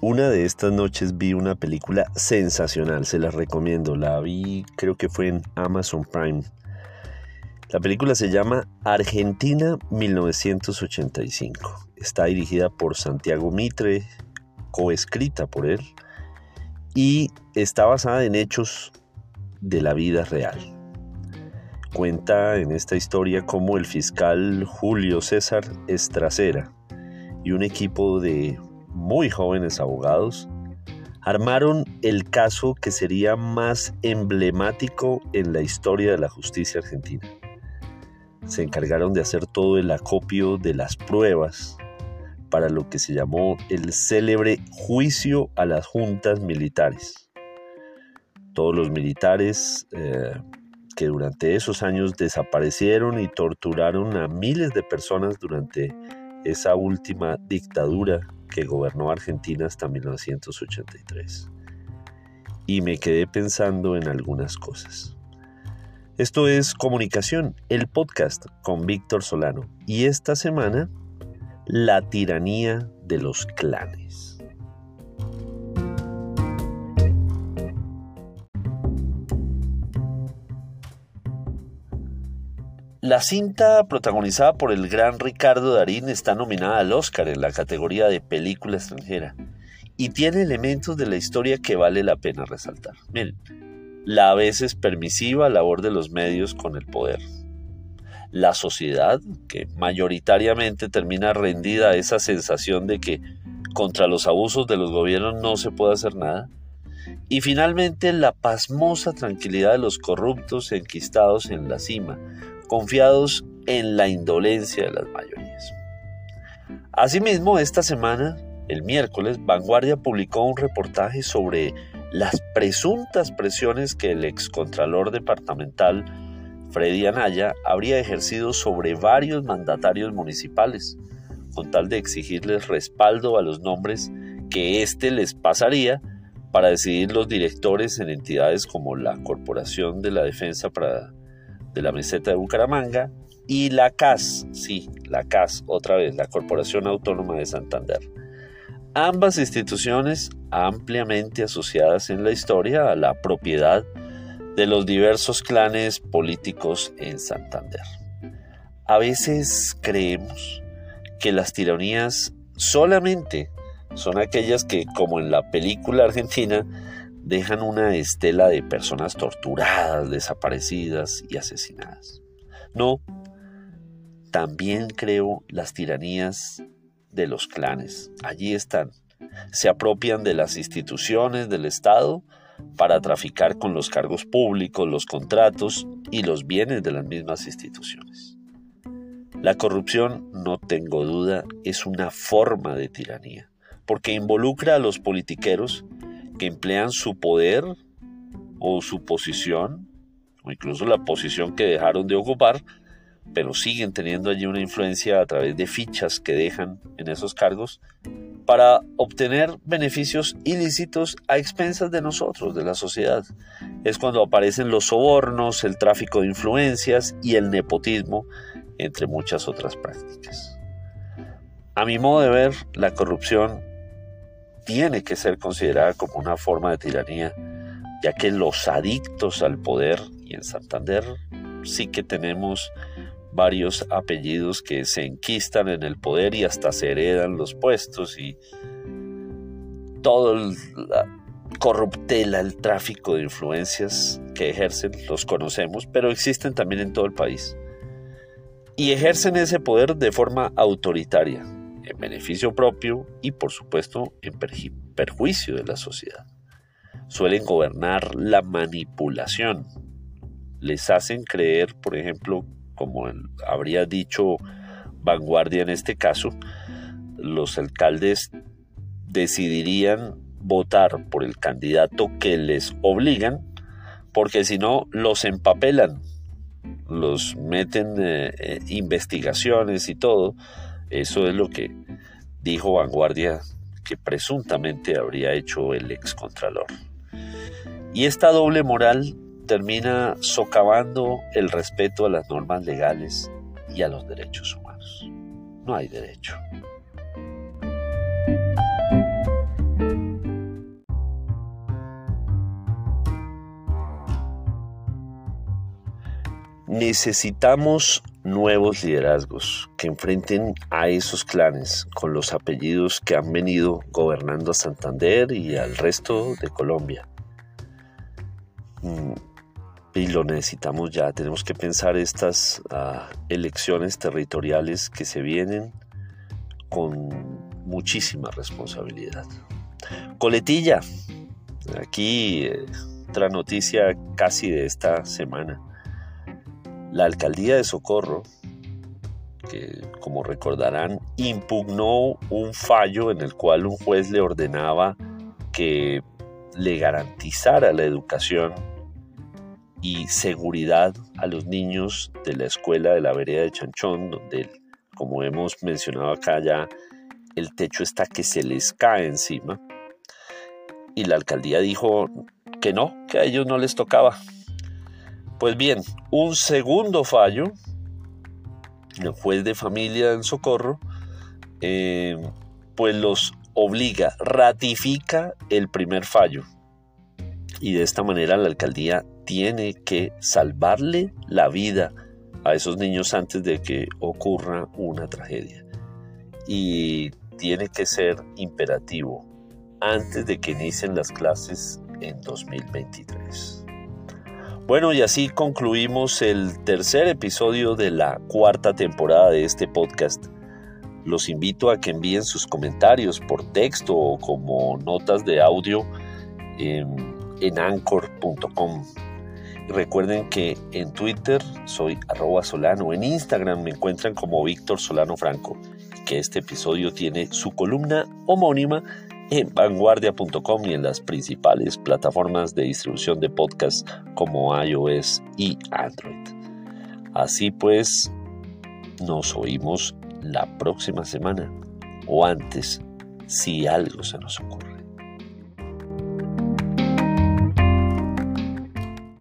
Una de estas noches vi una película sensacional, se las recomiendo. La vi, creo que fue en Amazon Prime. La película se llama Argentina 1985. Está dirigida por Santiago Mitre, coescrita por él, y está basada en hechos de la vida real. Cuenta en esta historia cómo el fiscal Julio César Estracera y un equipo de muy jóvenes abogados, armaron el caso que sería más emblemático en la historia de la justicia argentina. Se encargaron de hacer todo el acopio de las pruebas para lo que se llamó el célebre juicio a las juntas militares. Todos los militares eh, que durante esos años desaparecieron y torturaron a miles de personas durante esa última dictadura que gobernó Argentina hasta 1983. Y me quedé pensando en algunas cosas. Esto es Comunicación, el podcast con Víctor Solano. Y esta semana, la tiranía de los clanes. La cinta protagonizada por el gran Ricardo Darín está nominada al Oscar en la categoría de película extranjera y tiene elementos de la historia que vale la pena resaltar. Miren, la a veces permisiva labor de los medios con el poder. La sociedad, que mayoritariamente termina rendida a esa sensación de que contra los abusos de los gobiernos no se puede hacer nada. Y finalmente la pasmosa tranquilidad de los corruptos enquistados en la cima, confiados en la indolencia de las mayorías. Asimismo, esta semana, el miércoles, Vanguardia publicó un reportaje sobre las presuntas presiones que el excontralor departamental Freddy Anaya habría ejercido sobre varios mandatarios municipales, con tal de exigirles respaldo a los nombres que éste les pasaría para decidir los directores en entidades como la Corporación de la Defensa para de la meseta de Bucaramanga y la CAS, sí, la CAS, otra vez, la Corporación Autónoma de Santander. Ambas instituciones ampliamente asociadas en la historia a la propiedad de los diversos clanes políticos en Santander. A veces creemos que las tiranías solamente son aquellas que, como en la película argentina, dejan una estela de personas torturadas, desaparecidas y asesinadas. No, también creo las tiranías de los clanes. Allí están. Se apropian de las instituciones del Estado para traficar con los cargos públicos, los contratos y los bienes de las mismas instituciones. La corrupción, no tengo duda, es una forma de tiranía, porque involucra a los politiqueros que emplean su poder o su posición, o incluso la posición que dejaron de ocupar, pero siguen teniendo allí una influencia a través de fichas que dejan en esos cargos para obtener beneficios ilícitos a expensas de nosotros, de la sociedad. Es cuando aparecen los sobornos, el tráfico de influencias y el nepotismo, entre muchas otras prácticas. A mi modo de ver, la corrupción tiene que ser considerada como una forma de tiranía, ya que los adictos al poder, y en Santander sí que tenemos varios apellidos que se enquistan en el poder y hasta se heredan los puestos y todo el, la corruptela, el tráfico de influencias que ejercen, los conocemos, pero existen también en todo el país. Y ejercen ese poder de forma autoritaria, en beneficio propio y por supuesto en perjuicio de la sociedad. Suelen gobernar la manipulación. Les hacen creer, por ejemplo, como habría dicho Vanguardia en este caso, los alcaldes decidirían votar por el candidato que les obligan, porque si no los empapelan, los meten eh, eh, investigaciones y todo, eso es lo que dijo Vanguardia que presuntamente habría hecho el excontralor. Y esta doble moral termina socavando el respeto a las normas legales y a los derechos humanos. No hay derecho. Necesitamos nuevos liderazgos que enfrenten a esos clanes con los apellidos que han venido gobernando a Santander y al resto de Colombia. Mm, y lo necesitamos ya, tenemos que pensar estas ah, elecciones territoriales que se vienen con muchísima responsabilidad. Coletilla, aquí eh, otra noticia casi de esta semana. La alcaldía de Socorro, que como recordarán, impugnó un fallo en el cual un juez le ordenaba que le garantizara la educación y seguridad a los niños de la escuela de la vereda de Chanchón, donde, como hemos mencionado acá ya, el techo está que se les cae encima. Y la alcaldía dijo que no, que a ellos no les tocaba. Pues bien, un segundo fallo, el juez de familia en Socorro, eh, pues los obliga, ratifica el primer fallo. Y de esta manera la alcaldía tiene que salvarle la vida a esos niños antes de que ocurra una tragedia. Y tiene que ser imperativo antes de que inicien las clases en 2023. Bueno, y así concluimos el tercer episodio de la cuarta temporada de este podcast. Los invito a que envíen sus comentarios por texto o como notas de audio en, anchor.com. Recuerden que en Twitter soy arroba solano, en Instagram me encuentran como Víctor Solano Franco, que este episodio tiene su columna homónima en vanguardia.com y en las principales plataformas de distribución de podcasts como iOS y Android. Así pues, nos oímos la próxima semana o antes si algo se nos ocurre.